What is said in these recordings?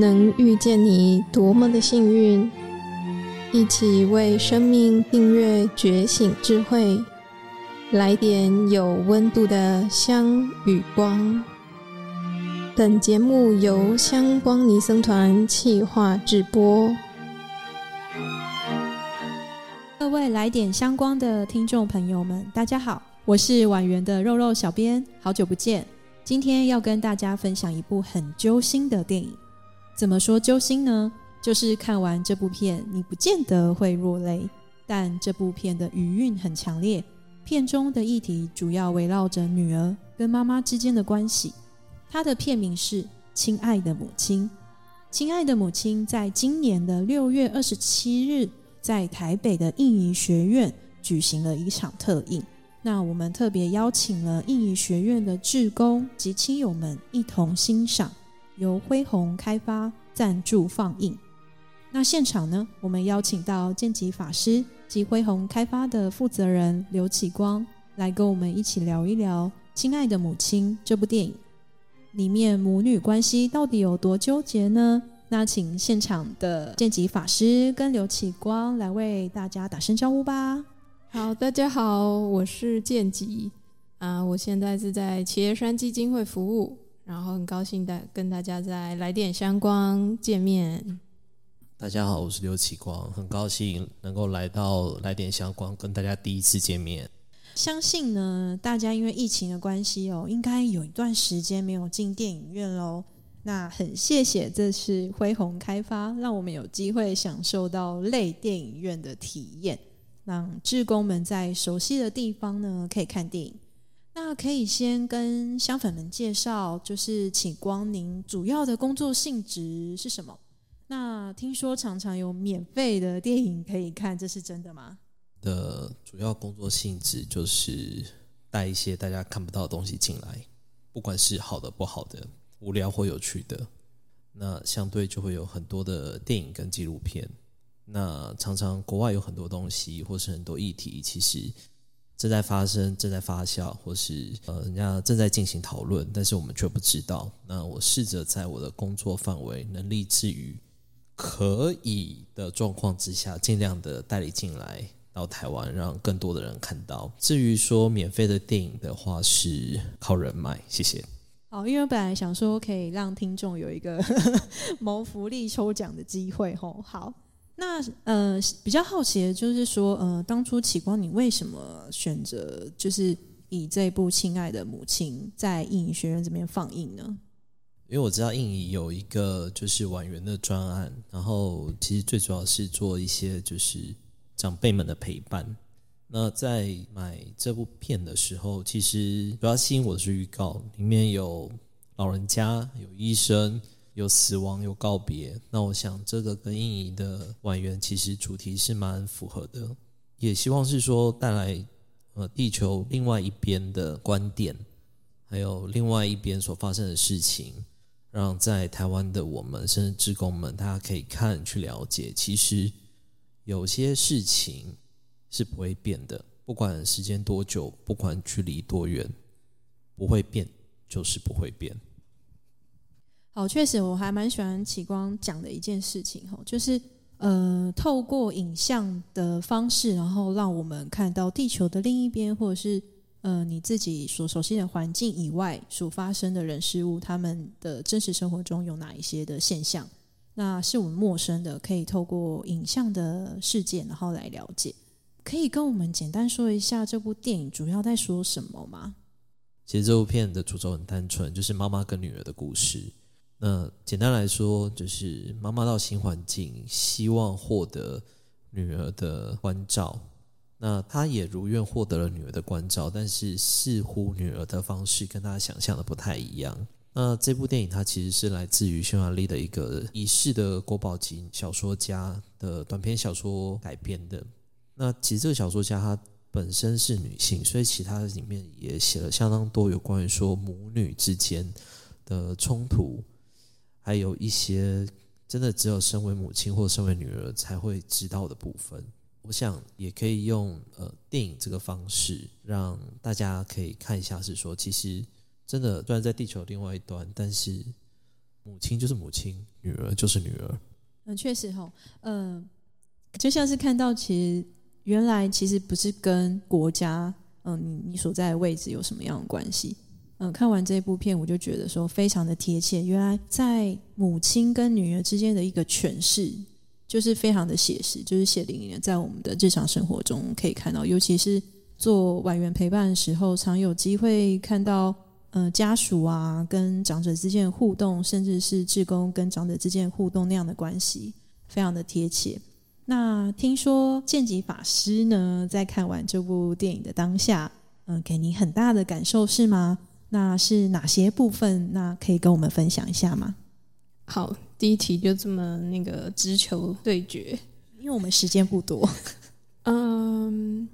能遇见你多么的幸运！一起为生命订阅觉醒智慧，来点有温度的香与光。本节目由香光尼僧团企划制播。各位来点香光的听众朋友们，大家好，我是婉园的肉肉小编，好久不见。今天要跟大家分享一部很揪心的电影。怎么说揪心呢？就是看完这部片，你不见得会落泪，但这部片的余韵很强烈。片中的议题主要围绕着女儿跟妈妈之间的关系。它的片名是《亲爱的母亲》。亲爱的母亲，在今年的六月二十七日，在台北的印仪学院举行了一场特映。那我们特别邀请了印仪学院的志工及亲友们一同欣赏。由恢宏开发赞助放映。那现场呢，我们邀请到剑吉法师及恢宏开发的负责人刘启光来跟我们一起聊一聊《亲爱的母亲》这部电影里面母女关系到底有多纠结呢？那请现场的剑吉法师跟刘启光来为大家打声招呼吧。好，大家好，我是剑吉啊，我现在是在企业山基金会服务。然后很高兴大跟大家在来电相光见面。大家好，我是刘启光，很高兴能够来到来电相光跟大家第一次见面。相信呢，大家因为疫情的关系哦，应该有一段时间没有进电影院喽。那很谢谢这次恢宏开发，让我们有机会享受到类电影院的体验，让志工们在熟悉的地方呢可以看电影。那可以先跟香粉们介绍，就是请光您主要的工作性质是什么？那听说常常有免费的电影可以看，这是真的吗？的主要工作性质就是带一些大家看不到的东西进来，不管是好的、不好的、无聊或有趣的，那相对就会有很多的电影跟纪录片。那常常国外有很多东西，或是很多议题，其实。正在发生，正在发酵，或是呃，人家正在进行讨论，但是我们却不知道。那我试着在我的工作范围、能力之余，可以的状况之下，尽量的代理进来到台湾，让更多的人看到。至于说免费的电影的话，是靠人脉。谢谢。好，因为本来想说可以让听众有一个 谋福利抽奖的机会，吼，好。那呃，比较好奇的就是说，呃，当初启光，你为什么选择就是以这部《亲爱的母亲》在印仪学院这边放映呢？因为我知道印仪有一个就是婉园的专案，然后其实最主要是做一些就是长辈们的陪伴。那在买这部片的时候，其实主要吸引我的是预告，里面有老人家，有医生。有死亡，有告别。那我想，这个跟印尼的晚园其实主题是蛮符合的。也希望是说带来呃地球另外一边的观点，还有另外一边所发生的事情，让在台湾的我们甚至职工们，大家可以看去了解。其实有些事情是不会变的，不管时间多久，不管距离多远，不会变就是不会变。哦，确实，我还蛮喜欢启光讲的一件事情，哈，就是呃，透过影像的方式，然后让我们看到地球的另一边，或者是呃你自己所熟悉的环境以外所发生的人事物，他们的真实生活中有哪一些的现象，那是我们陌生的，可以透过影像的事件，然后来了解。可以跟我们简单说一下这部电影主要在说什么吗？其实这部片的主轴很单纯，就是妈妈跟女儿的故事。那简单来说，就是妈妈到新环境，希望获得女儿的关照。那她也如愿获得了女儿的关照，但是似乎女儿的方式跟她想象的不太一样。那这部电影它其实是来自于匈牙利的一个已逝的国宝级小说家的短篇小说改编的。那其实这个小说家她本身是女性，所以其他的里面也写了相当多有关于说母女之间的冲突。还有一些真的只有身为母亲或身为女儿才会知道的部分，我想也可以用呃电影这个方式让大家可以看一下，是说其实真的虽然在地球另外一端，但是母亲就是母亲，女儿就是女儿。嗯，确实哈，嗯，就像是看到，其实原来其实不是跟国家，嗯，你你所在的位置有什么样的关系？嗯，看完这部片，我就觉得说非常的贴切。原来在母亲跟女儿之间的一个诠释，就是非常的写实，就是血淋淋的在我们的日常生活中可以看到。尤其是做晚园陪伴的时候，常有机会看到，呃，家属啊跟长者之间的互动，甚至是志工跟长者之间的互动那样的关系，非常的贴切。那听说剑吉法师呢，在看完这部电影的当下，嗯，给你很大的感受是吗？那是哪些部分？那可以跟我们分享一下吗？好，第一题就这么那个直球对决，因为我们时间不多。嗯，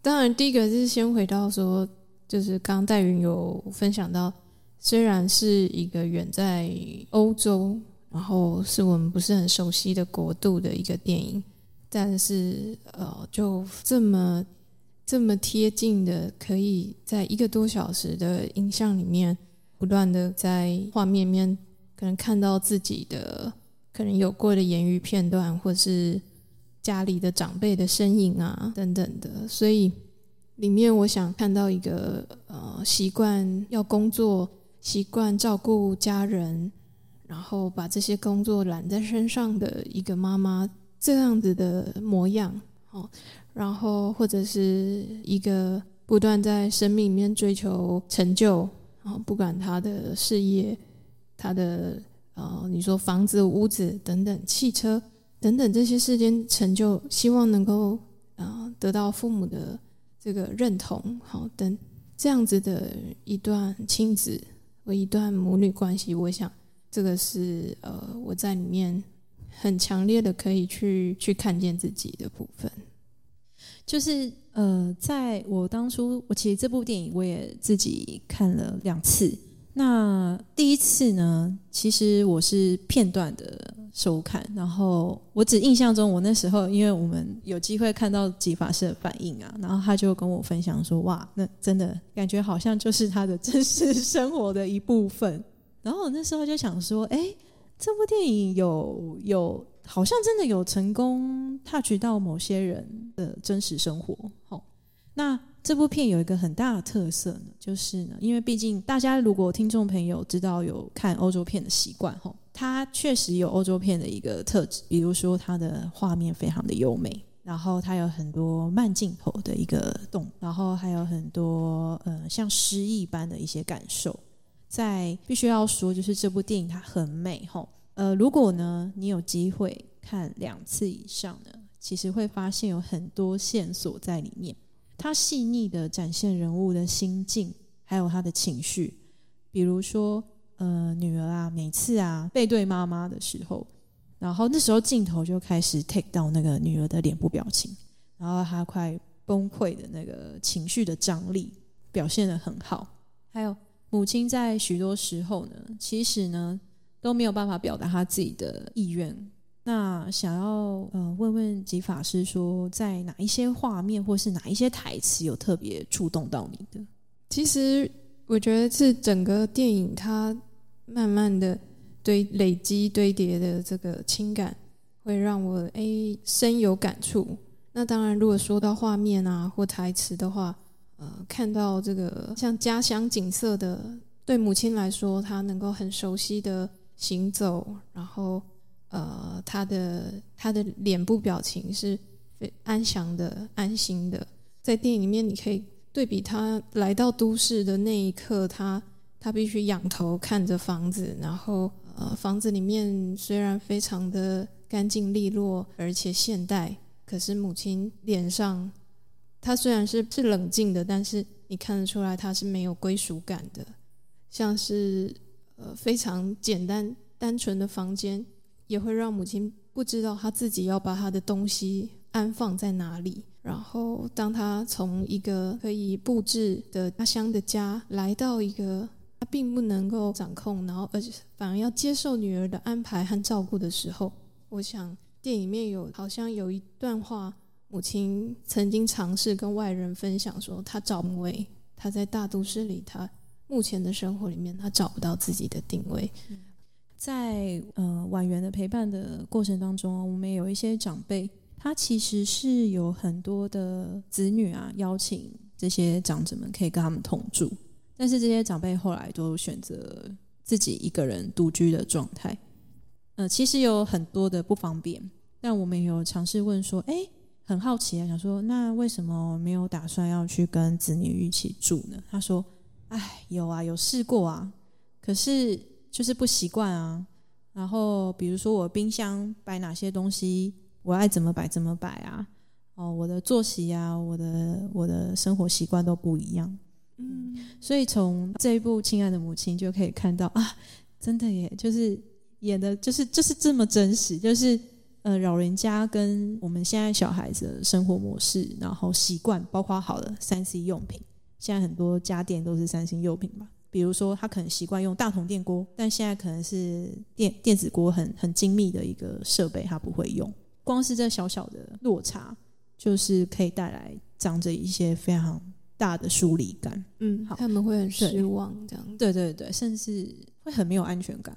当然，第一个是先回到说，就是刚刚戴云有分享到，虽然是一个远在欧洲，然后是我们不是很熟悉的国度的一个电影，但是呃，就这么。这么贴近的，可以在一个多小时的影像里面，不断的在画面面，可能看到自己的可能有过的言语片段，或是家里的长辈的身影啊等等的。所以里面我想看到一个呃习惯要工作，习惯照顾家人，然后把这些工作揽在身上的一个妈妈这样子的模样，哦。然后，或者是一个不断在生命里面追求成就，然后不管他的事业、他的呃，你说房子、屋子等等、汽车等等这些世间成就，希望能够啊得到父母的这个认同，好等这样子的一段亲子和一段母女关系，我想这个是呃我在里面很强烈的可以去去看见自己的部分。就是呃，在我当初，我其实这部电影我也自己看了两次。那第一次呢，其实我是片段的收看，然后我只印象中，我那时候因为我们有机会看到吉法师的反应啊，然后他就跟我分享说：“哇，那真的感觉好像就是他的真实生活的一部分。”然后我那时候就想说：“哎，这部电影有有。”好像真的有成功 touch 到某些人的真实生活。好，那这部片有一个很大的特色呢，就是呢，因为毕竟大家如果听众朋友知道有看欧洲片的习惯，吼，它确实有欧洲片的一个特质，比如说它的画面非常的优美，然后它有很多慢镜头的一个动，然后还有很多呃像诗意般的一些感受。在必须要说，就是这部电影它很美，吼。呃，如果呢，你有机会看两次以上呢，其实会发现有很多线索在里面。它细腻的展现人物的心境，还有他的情绪。比如说，呃，女儿啊，每次啊背对妈妈的时候，然后那时候镜头就开始 take 到那个女儿的脸部表情，然后她快崩溃的那个情绪的张力表现的很好。还有母亲在许多时候呢，其实呢。都没有办法表达她自己的意愿。那想要呃问问吉法师说，在哪一些画面或是哪一些台词有特别触动到你的？其实我觉得是整个电影它慢慢的堆累积堆叠的这个情感，会让我哎深有感触。那当然，如果说到画面啊或台词的话，呃，看到这个像家乡景色的，对母亲来说，她能够很熟悉的。行走，然后呃，她的她的脸部表情是安详的、安心的。在电影里面，你可以对比她来到都市的那一刻，她她必须仰头看着房子，然后呃，房子里面虽然非常的干净利落，而且现代，可是母亲脸上，他虽然是是冷静的，但是你看得出来，他是没有归属感的，像是。呃，非常简单单纯的房间，也会让母亲不知道她自己要把她的东西安放在哪里。然后，当他从一个可以布置的家乡的家，来到一个他并不能够掌控，然后而且反而要接受女儿的安排和照顾的时候，我想电影里面有好像有一段话，母亲曾经尝试跟外人分享说，她找不位，她在大都市里，她。目前的生活里面，他找不到自己的定位。在呃婉园的陪伴的过程当中，我们有一些长辈，他其实是有很多的子女啊，邀请这些长者们可以跟他们同住，但是这些长辈后来都选择自己一个人独居的状态。呃，其实有很多的不方便，但我们有尝试问说，哎，很好奇啊，想说那为什么没有打算要去跟子女一起住呢？他说，哎，有啊，有试过啊，可是就是不习惯啊。然后比如说我冰箱摆哪些东西，我爱怎么摆怎么摆啊。哦，我的作息啊，我的我的生活习惯都不一样。嗯，所以从这一部《亲爱的母亲》就可以看到啊，真的耶，就是。演的就是就是这么真实，就是呃老人家跟我们现在小孩子的生活模式，然后习惯，包括好了三 C 用品，现在很多家电都是三星用品吧。比如说他可能习惯用大铜电锅，但现在可能是电电子锅很很精密的一个设备，他不会用。光是这小小的落差，就是可以带来长着一些非常大的疏离感。嗯，他们会很失望，这样。对对对，甚至会很没有安全感。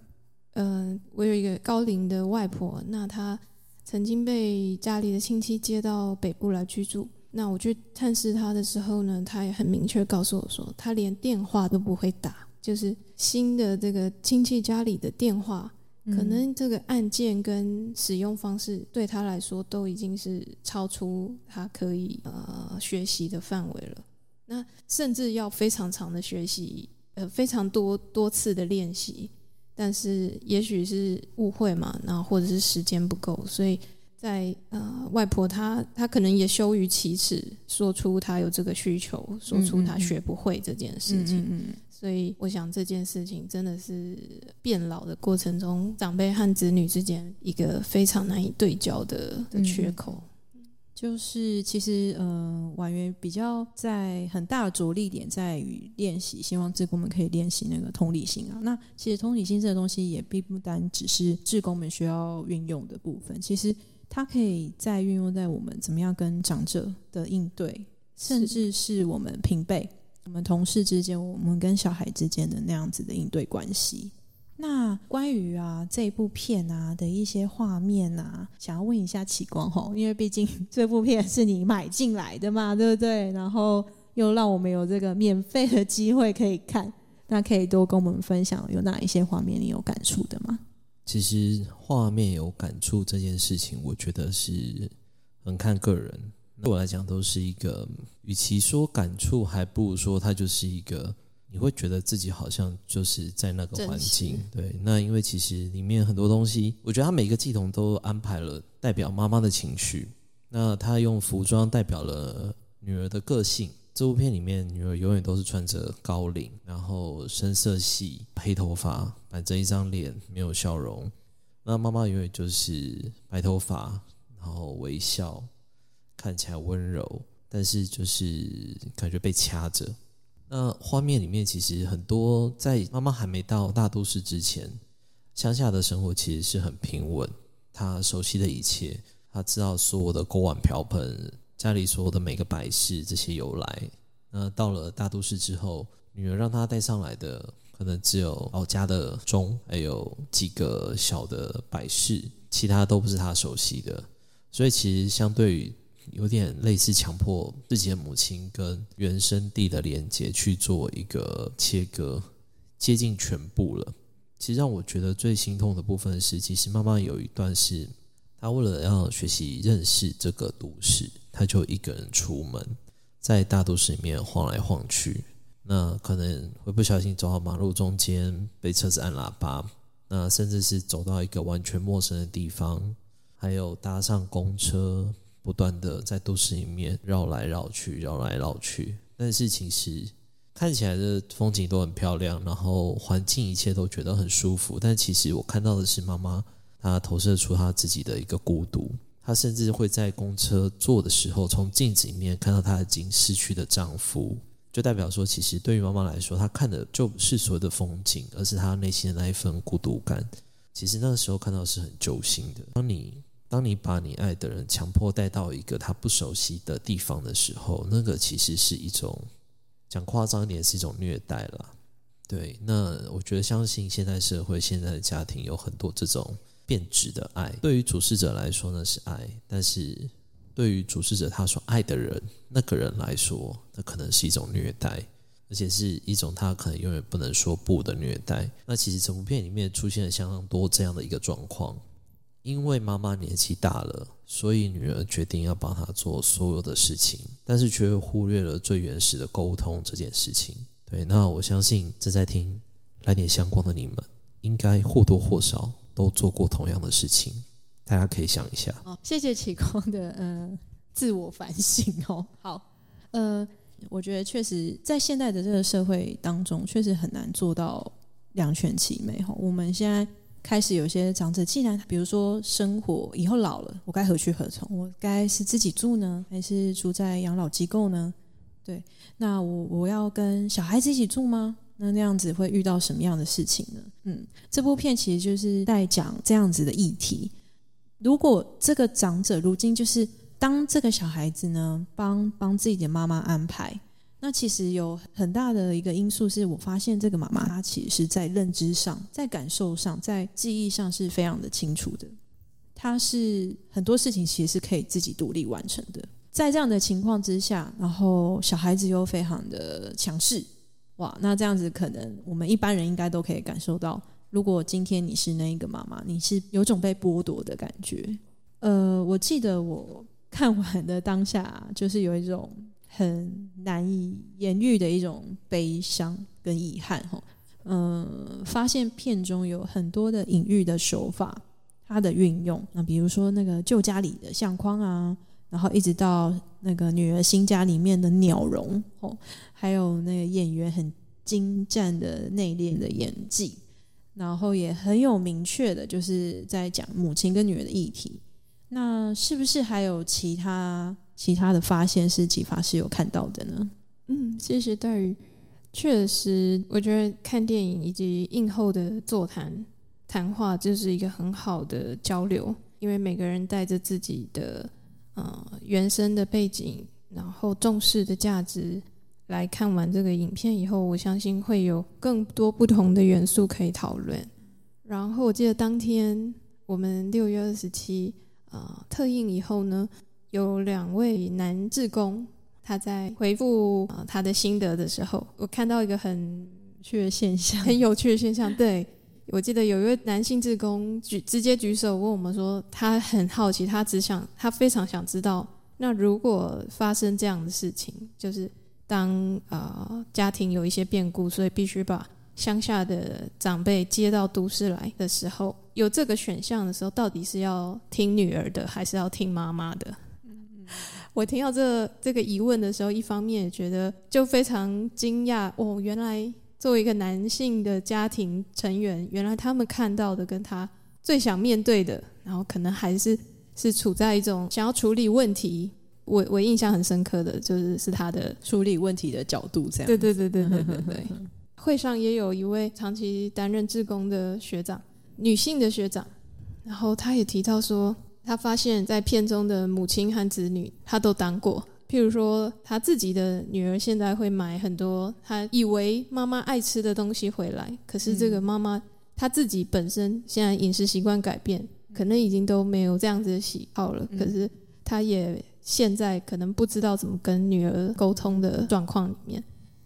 嗯，我有一个高龄的外婆，那她曾经被家里的亲戚接到北部来居住。那我去探视他的时候呢，他也很明确告诉我说，他连电话都不会打，就是新的这个亲戚家里的电话，可能这个按键跟使用方式对他来说都已经是超出他可以呃学习的范围了。那甚至要非常长的学习，呃，非常多多次的练习。但是也许是误会嘛，然后或者是时间不够，所以在呃外婆她她可能也羞于启齿，说出她有这个需求，说出她学不会这件事情。所以我想这件事情真的是变老的过程中，长辈和子女之间一个非常难以对焦的的缺口。就是其实，呃，婉约比较在很大的着力点在于练习，希望志工们可以练习那个同理心啊。那其实同理心这个东西也并不单只是志工们需要运用的部分，其实它可以再运用在我们怎么样跟长者的应对，甚至是我们平辈、我们同事之间、我们跟小孩之间的那样子的应对关系。那关于啊这部片啊的一些画面啊，想要问一下启光吼，因为毕竟这部片是你买进来的嘛，对不对？然后又让我们有这个免费的机会可以看，那可以多跟我们分享有哪一些画面你有感触的吗？其实画面有感触这件事情，我觉得是很看个人。对我来讲，都是一个，与其说感触，还不如说它就是一个。你会觉得自己好像就是在那个环境，对。那因为其实里面很多东西，我觉得他每个系统都安排了代表妈妈的情绪。那他用服装代表了女儿的个性。这部片里面，女儿永远都是穿着高领，然后深色系黑头发，板着一张脸，没有笑容。那妈妈永远就是白头发，然后微笑，看起来温柔，但是就是感觉被掐着。那画面里面其实很多，在妈妈还没到大都市之前，乡下的生活其实是很平稳。她熟悉的一切，她知道所有的锅碗瓢盆，家里所有的每个摆饰这些由来。那到了大都市之后，女儿让她带上来的，可能只有老家的钟，还有几个小的摆饰，其他都不是她熟悉的。所以其实相对于。有点类似强迫自己的母亲跟原生地的连接去做一个切割，接近全部了。其实让我觉得最心痛的部分是，其实妈妈有一段是，她为了要学习认识这个都市，她就一个人出门，在大都市里面晃来晃去。那可能会不小心走到马路中间，被车子按喇叭，那甚至是走到一个完全陌生的地方，还有搭上公车。不断的在都市里面绕来绕去，绕来绕去，但是其实看起来的风景都很漂亮，然后环境一切都觉得很舒服。但其实我看到的是妈妈，她投射出她自己的一个孤独。她甚至会在公车坐的时候，从镜子里面看到她已经失去的丈夫，就代表说，其实对于妈妈来说，她看的就不是所有的风景，而是她内心的那一份孤独感。其实那个时候看到是很揪心的。当你当你把你爱的人强迫带到一个他不熟悉的地方的时候，那个其实是一种讲夸张一点，是一种虐待了。对，那我觉得相信现在社会、现在的家庭有很多这种变质的爱。对于主事者来说，那是爱；但是对于主事者他所爱的人，那个人来说，那可能是一种虐待，而且是一种他可能永远不能说不的虐待。那其实整部片里面出现了相当多这样的一个状况。因为妈妈年纪大了，所以女儿决定要帮她做所有的事情，但是却忽略了最原始的沟通这件事情。对，那我相信正在听来点相关的你们，应该或多或少都做过同样的事情。大家可以想一下。哦，谢谢启光的呃自我反省哦。好，呃，我觉得确实在现在的这个社会当中，确实很难做到两全其美哈。我们现在。开始有些长者，既然比如说生活以后老了，我该何去何从？我该是自己住呢，还是住在养老机构呢？对，那我我要跟小孩子一起住吗？那那样子会遇到什么样的事情呢？嗯，这部片其实就是在讲这样子的议题。如果这个长者如今就是当这个小孩子呢，帮帮自己的妈妈安排。那其实有很大的一个因素，是我发现这个妈妈她其实是在认知上、在感受上、在记忆上是非常的清楚的。她是很多事情其实是可以自己独立完成的。在这样的情况之下，然后小孩子又非常的强势，哇！那这样子可能我们一般人应该都可以感受到，如果今天你是那一个妈妈，你是有种被剥夺的感觉。呃，我记得我看完的当下，就是有一种。很难以言喻的一种悲伤跟遗憾，哈，嗯，发现片中有很多的隐喻的手法，它的运用，那比如说那个旧家里的相框啊，然后一直到那个女儿新家里面的鸟笼，哦，还有那个演员很精湛的内敛的演技，然后也很有明确的，就是在讲母亲跟女儿的议题，那是不是还有其他？其他的发现是启发是有看到的呢？嗯，谢谢黛玉。确实，我觉得看电影以及映后的座谈谈话就是一个很好的交流，因为每个人带着自己的呃原生的背景，然后重视的价值来看完这个影片以后，我相信会有更多不同的元素可以讨论。然后我记得当天我们六月二十七啊特映以后呢。有两位男志工，他在回复啊他的心得的时候，我看到一个很趣的现象，很有趣的现象。对我记得有一位男性志工举直接举手问我们说，他很好奇，他只想他非常想知道，那如果发生这样的事情，就是当啊家庭有一些变故，所以必须把乡下的长辈接到都市来的时候，有这个选项的时候，到底是要听女儿的，还是要听妈妈的？我听到这这个疑问的时候，一方面也觉得就非常惊讶哦，原来作为一个男性的家庭成员，原来他们看到的跟他最想面对的，然后可能还是是处在一种想要处理问题。我我印象很深刻的就是是他的处理问题的角度，这样。对对对对对对对。会上也有一位长期担任志工的学长，女性的学长，然后他也提到说。他发现，在片中的母亲和子女，他都当过。譬如说，他自己的女儿现在会买很多他以为妈妈爱吃的东西回来，可是这个妈妈她自己本身现在饮食习惯改变，可能已经都没有这样子的喜好了。可是他也现在可能不知道怎么跟女儿沟通的状况里面，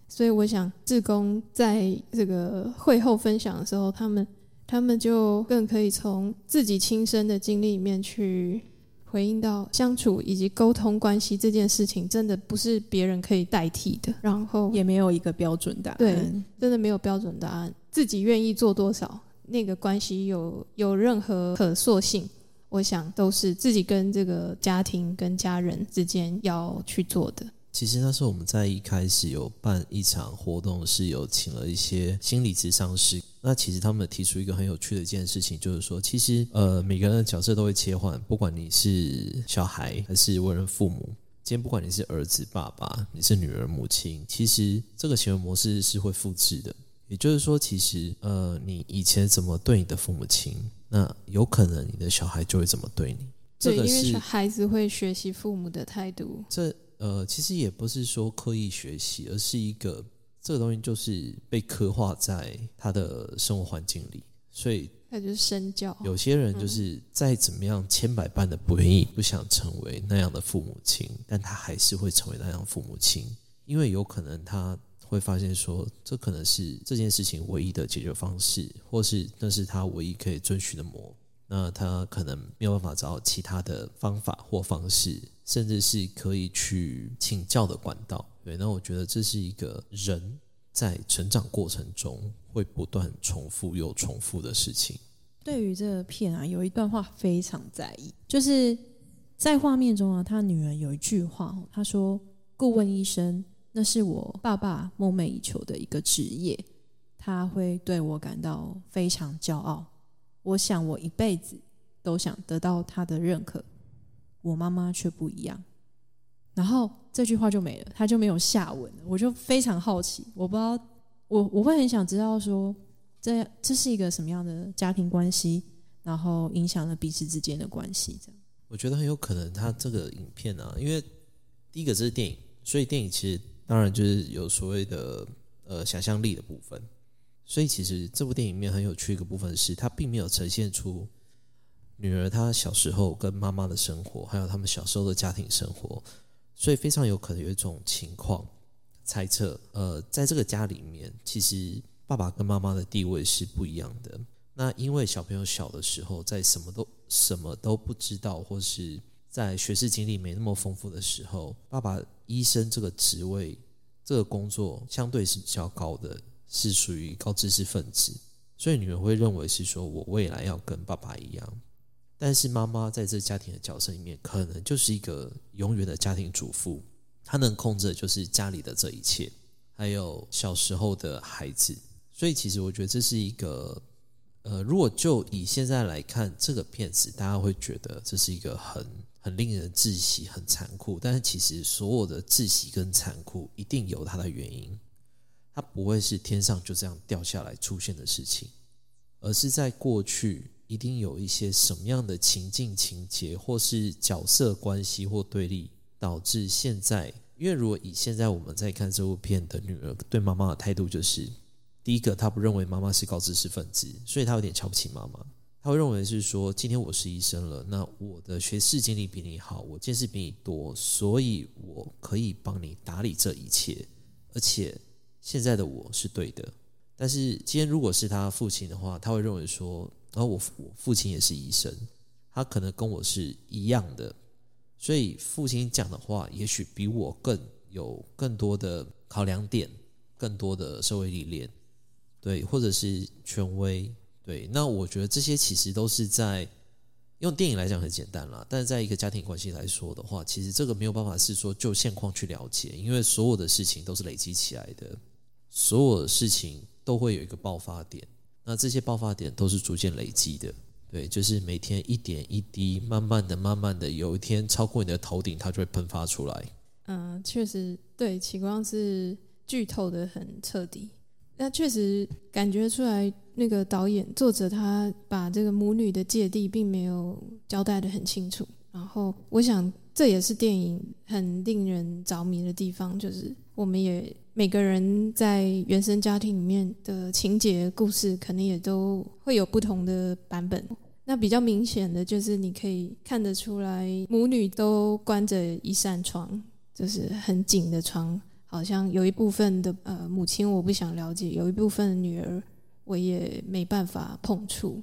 所以我想，志工在这个会后分享的时候，他们。他们就更可以从自己亲身的经历里面去回应到相处以及沟通关系这件事情，真的不是别人可以代替的。然后也没有一个标准答案，对，真的没有标准答案。自己愿意做多少，那个关系有有任何可塑性，我想都是自己跟这个家庭跟家人之间要去做的。其实那时候我们在一开始有办一场活动，是有请了一些心理咨商师。那其实他们提出一个很有趣的一件事情，就是说，其实呃每个人的角色都会切换，不管你是小孩还是为人父母，今天不管你是儿子爸爸，你是女儿母亲，其实这个行为模式是会复制的。也就是说，其实呃你以前怎么对你的父母亲，那有可能你的小孩就会怎么对你。对，因为孩子会学习父母的态度。这呃，其实也不是说刻意学习，而是一个这个东西就是被刻画在他的生活环境里，所以那就是身教。有些人就是再怎么样千百般的不愿意、不想成为那样的父母亲，但他还是会成为那样父母亲，因为有可能他会发现说，这可能是这件事情唯一的解决方式，或是那是他唯一可以遵循的模。那他可能没有办法找到其他的方法或方式，甚至是可以去请教的管道。对，那我觉得这是一个人在成长过程中会不断重复又重复的事情。对于这个片啊，有一段话非常在意，就是在画面中啊，他女儿有一句话，他说：“顾问医生，那是我爸爸梦寐以求的一个职业，他会对我感到非常骄傲。”我想，我一辈子都想得到他的认可，我妈妈却不一样。然后这句话就没了，他就没有下文了。我就非常好奇，我不知道，我我会很想知道说，这这是一个什么样的家庭关系，然后影响了彼此之间的关系。这样，我觉得很有可能，他这个影片啊，因为第一个这是电影，所以电影其实当然就是有所谓的呃想象力的部分。所以，其实这部电影里面很有趣一个部分是，它并没有呈现出女儿她小时候跟妈妈的生活，还有他们小时候的家庭生活。所以，非常有可能有一种情况猜测：，呃，在这个家里面，其实爸爸跟妈妈的地位是不一样的。那因为小朋友小的时候，在什么都什么都不知道，或是在学识经历没那么丰富的时候，爸爸医生这个职位、这个工作相对是比较高的。是属于高知识分子，所以女儿会认为是说我未来要跟爸爸一样，但是妈妈在这家庭的角色里面，可能就是一个永远的家庭主妇，她能控制的就是家里的这一切，还有小时候的孩子。所以其实我觉得这是一个，呃，如果就以现在来看这个片子，大家会觉得这是一个很很令人窒息、很残酷，但是其实所有的窒息跟残酷一定有它的原因。它不会是天上就这样掉下来出现的事情，而是在过去一定有一些什么样的情境情节，或是角色关系或对立，导致现在。因为如果以现在我们在看这部片的女儿对妈妈的态度，就是第一个，她不认为妈妈是高知识分子，所以她有点瞧不起妈妈。她会认为是说，今天我是医生了，那我的学识经历比你好，我见识比你多，所以我可以帮你打理这一切，而且。现在的我是对的，但是今天如果是他父亲的话，他会认为说，然后我我父亲也是医生，他可能跟我是一样的，所以父亲讲的话也许比我更有更多的考量点，更多的社会历练，对，或者是权威，对。那我觉得这些其实都是在用电影来讲很简单啦，但是在一个家庭关系来说的话，其实这个没有办法是说就现况去了解，因为所有的事情都是累积起来的。所有的事情都会有一个爆发点，那这些爆发点都是逐渐累积的，对，就是每天一点一滴，慢慢的、慢慢的，有一天超过你的头顶，它就会喷发出来。嗯，确实，对，启光是剧透的很彻底，那确实感觉出来，那个导演、作者他把这个母女的芥蒂并没有交代的很清楚，然后我想这也是电影很令人着迷的地方，就是我们也。每个人在原生家庭里面的情节故事，可能也都会有不同的版本。那比较明显的就是，你可以看得出来，母女都关着一扇窗，就是很紧的窗，好像有一部分的呃母亲我不想了解，有一部分的女儿我也没办法碰触，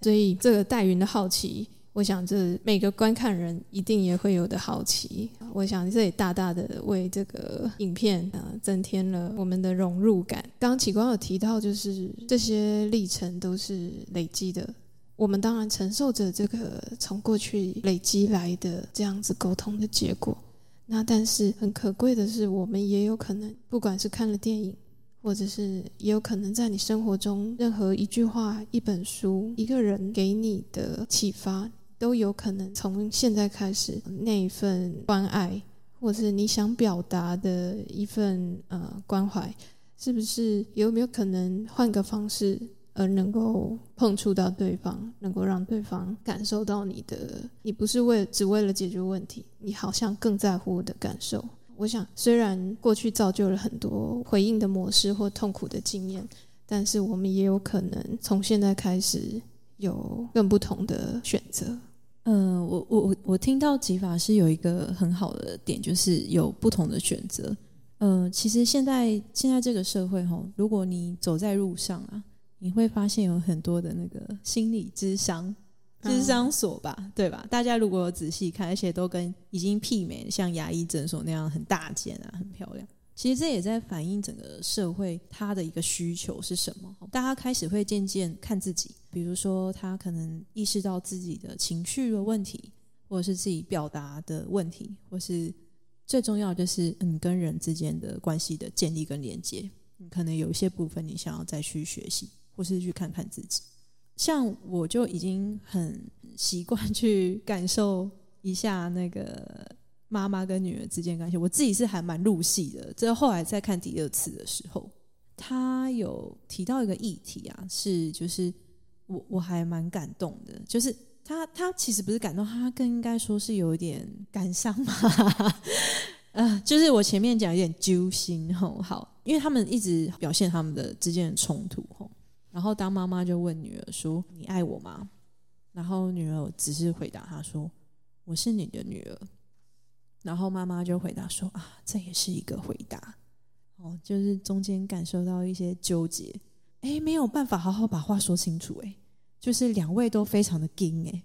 所以这个戴云的好奇。我想，这每个观看人一定也会有的好奇。我想，这也大大的为这个影片啊增添了我们的融入感。刚刚启光有提到，就是这些历程都是累积的。我们当然承受着这个从过去累积来的这样子沟通的结果。那但是很可贵的是，我们也有可能，不管是看了电影，或者是也有可能在你生活中任何一句话、一本书、一个人给你的启发。都有可能从现在开始，那一份关爱，或是你想表达的一份呃关怀，是不是有没有可能换个方式，而能够碰触到对方，能够让对方感受到你的，你不是为只为了解决问题，你好像更在乎我的感受。我想，虽然过去造就了很多回应的模式或痛苦的经验，但是我们也有可能从现在开始有更不同的选择。嗯，我我我我听到吉法是有一个很好的点，就是有不同的选择。嗯，其实现在现在这个社会吼，如果你走在路上啊，你会发现有很多的那个心理智商。智商所吧，对吧？大家如果仔细看，而且都跟已经媲美像牙医诊所那样很大间啊，很漂亮。其实这也在反映整个社会他的一个需求是什么？大家开始会渐渐看自己，比如说他可能意识到自己的情绪的问题，或者是自己表达的问题，或是最重要就是你跟人之间的关系的建立跟连接。你可能有一些部分你想要再去学习，或是去看看自己。像我就已经很习惯去感受一下那个妈妈跟女儿之间关系，我自己是还蛮入戏的。这后来再看第二次的时候，他有提到一个议题啊，是就是我我还蛮感动的，就是他他其实不是感动，他更应该说是有一点感伤嘛。啊，就是我前面讲有点揪心吼，好，因为他们一直表现他们的之间的冲突吼。然后当妈妈就问女儿说：“你爱我吗？”然后女儿只是回答他说：“我是你的女儿。”然后妈妈就回答说：“啊，这也是一个回答。”哦，就是中间感受到一些纠结，哎，没有办法好好把话说清楚，哎，就是两位都非常的硬，哎，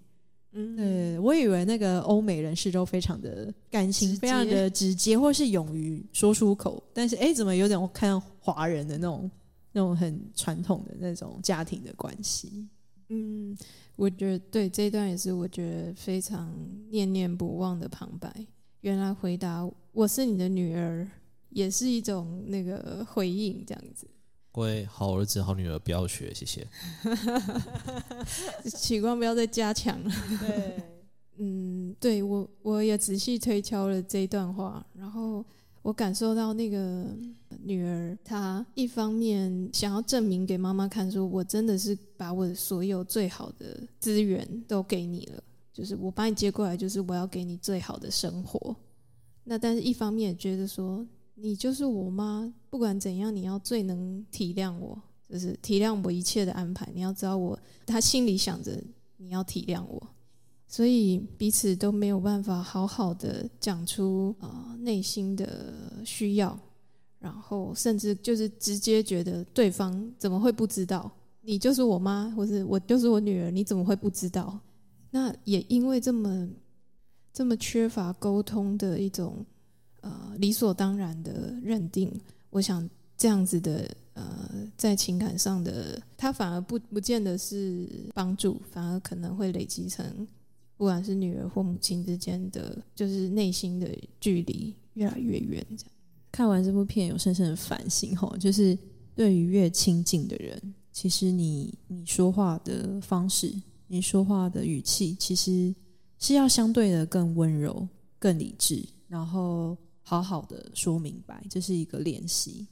嗯，对我以为那个欧美人士都非常的感情非常的直接，或是勇于说出口，但是哎，怎么有点看华人的那种？那种很传统的那种家庭的关系，嗯，我觉得对这一段也是我觉得非常念念不忘的旁白。原来回答我是你的女儿，也是一种那个回应，这样子。各位好儿子好女儿不要学，谢谢。启光不要再加强了。对，嗯，对我我也仔细推敲了这一段话，然后。我感受到那个女儿，她一方面想要证明给妈妈看，说我真的是把我的所有最好的资源都给你了，就是我把你接过来，就是我要给你最好的生活。那但是一方面也觉得说，你就是我妈，不管怎样，你要最能体谅我，就是体谅我一切的安排。你要知道我，她心里想着你要体谅我。所以彼此都没有办法好好的讲出啊内心的需要，然后甚至就是直接觉得对方怎么会不知道？你就是我妈，或是我就是我女儿，你怎么会不知道？那也因为这么这么缺乏沟通的一种呃理所当然的认定，我想这样子的呃在情感上的，他反而不不见得是帮助，反而可能会累积成。不管是女儿或母亲之间的，就是内心的距离越来越远。这样看完这部片，有深深的反省吼，就是对于越亲近的人，其实你你说话的方式，你说话的语气，其实是要相对的更温柔、更理智，然后好好的说明白，这是一个练习。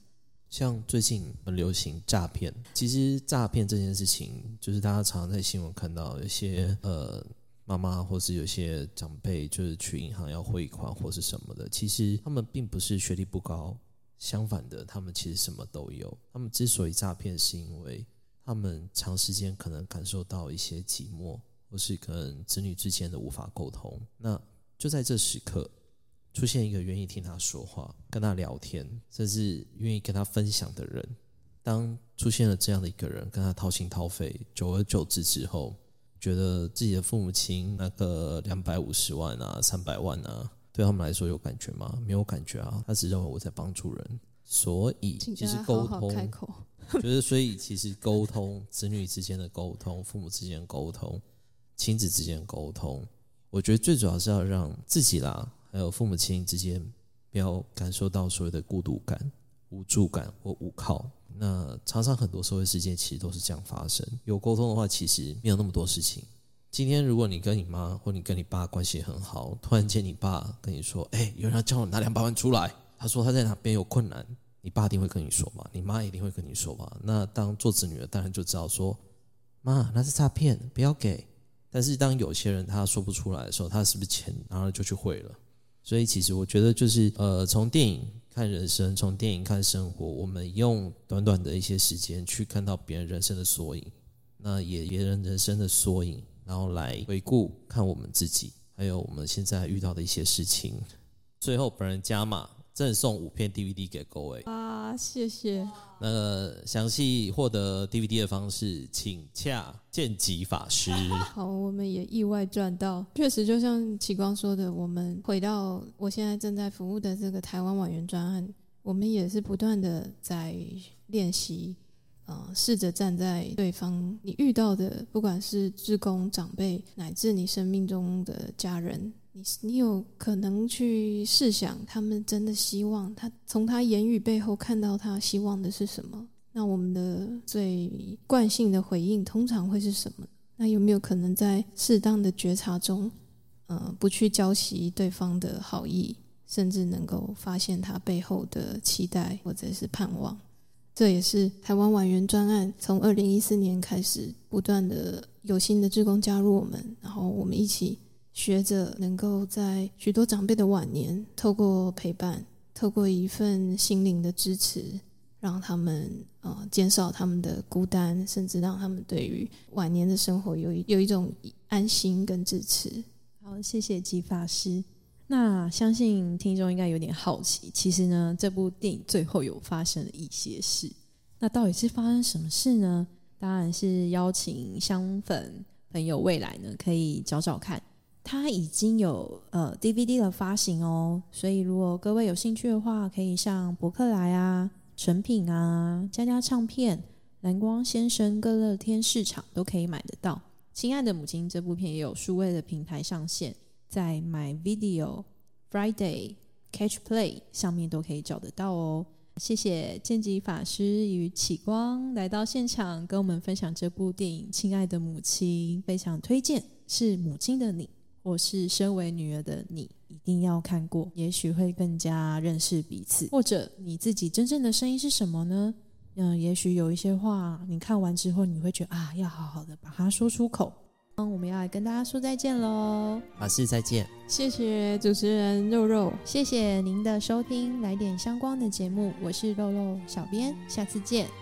像最近很流行诈骗，其实诈骗这件事情，就是大家常常在新闻看到一些呃。妈妈或是有些长辈，就是去银行要汇款或是什么的，其实他们并不是学历不高，相反的，他们其实什么都有。他们之所以诈骗，是因为他们长时间可能感受到一些寂寞，或是跟子女之间的无法沟通。那就在这时刻，出现一个愿意听他说话、跟他聊天，甚至愿意跟他分享的人。当出现了这样的一个人，跟他掏心掏肺，久而久之之后。觉得自己的父母亲那个两百五十万啊、三百万啊，对他们来说有感觉吗？没有感觉啊，他只认为我在帮助人。所以其实沟通，就是所以其实沟通，子女之间的沟通，父母之间的沟通，亲子之间的沟通，我觉得最主要是要让自己啦，还有父母亲之间不要感受到所谓的孤独感、无助感或无靠。那常常很多社会事件其实都是这样发生。有沟通的话，其实没有那么多事情。今天如果你跟你妈或你跟你爸关系很好，突然间你爸跟你说：“哎，有人要叫我拿两百万出来。”他说他在哪边有困难，你爸一定会跟你说吧？你妈一定会跟你说吧？那当做子女的当然就知道说：“妈，那是诈骗，不要给。”但是当有些人他说不出来的时候，他是不是钱拿了就去汇了？所以其实我觉得就是呃，从电影看人生，从电影看生活，我们用短短的一些时间去看到别人人生的缩影，那也别人人生的缩影，然后来回顾看我们自己，还有我们现在遇到的一些事情。最后，本人加码赠送五片 DVD 给各位。啊，谢谢。那个详细获得 DVD 的方式，请洽见吉法师。好，我们也意外赚到。确实，就像启光说的，我们回到我现在正在服务的这个台湾网员专案，我们也是不断的在练习，呃，试着站在对方你遇到的，不管是职工、长辈，乃至你生命中的家人。你你有可能去试想，他们真的希望他从他言语背后看到他希望的是什么？那我们的最惯性的回应通常会是什么？那有没有可能在适当的觉察中，呃，不去浇熄对方的好意，甚至能够发现他背后的期待或者是盼望？这也是台湾晚园专案从二零一四年开始，不断的有新的职工加入我们，然后我们一起。学着能够在许多长辈的晚年，透过陪伴，透过一份心灵的支持，让他们呃减少他们的孤单，甚至让他们对于晚年的生活有一有一种安心跟支持。好，谢谢吉法师。那相信听众应该有点好奇，其实呢，这部电影最后有发生了一些事。那到底是发生什么事呢？当然是邀请香粉朋友未来呢，可以找找看。它已经有呃 DVD 的发行哦，所以如果各位有兴趣的话，可以上博客来啊、成品啊、佳佳唱片、蓝光先生、各乐天市场都可以买得到。亲爱的母亲这部片也有数位的平台上线，在 My Video、Friday、Catch Play 上面都可以找得到哦。谢谢剑吉法师与启光来到现场跟我们分享这部电影《亲爱的母亲》，非常推荐，是母亲的你。或是身为女儿的你，一定要看过，也许会更加认识彼此。或者你自己真正的声音是什么呢？嗯，也许有一些话，你看完之后，你会觉得啊，要好好的把它说出口。嗯，我们要来跟大家说再见喽，法师再见，谢谢主持人肉肉，谢谢您的收听，来点相关的节目，我是肉肉小编，下次见。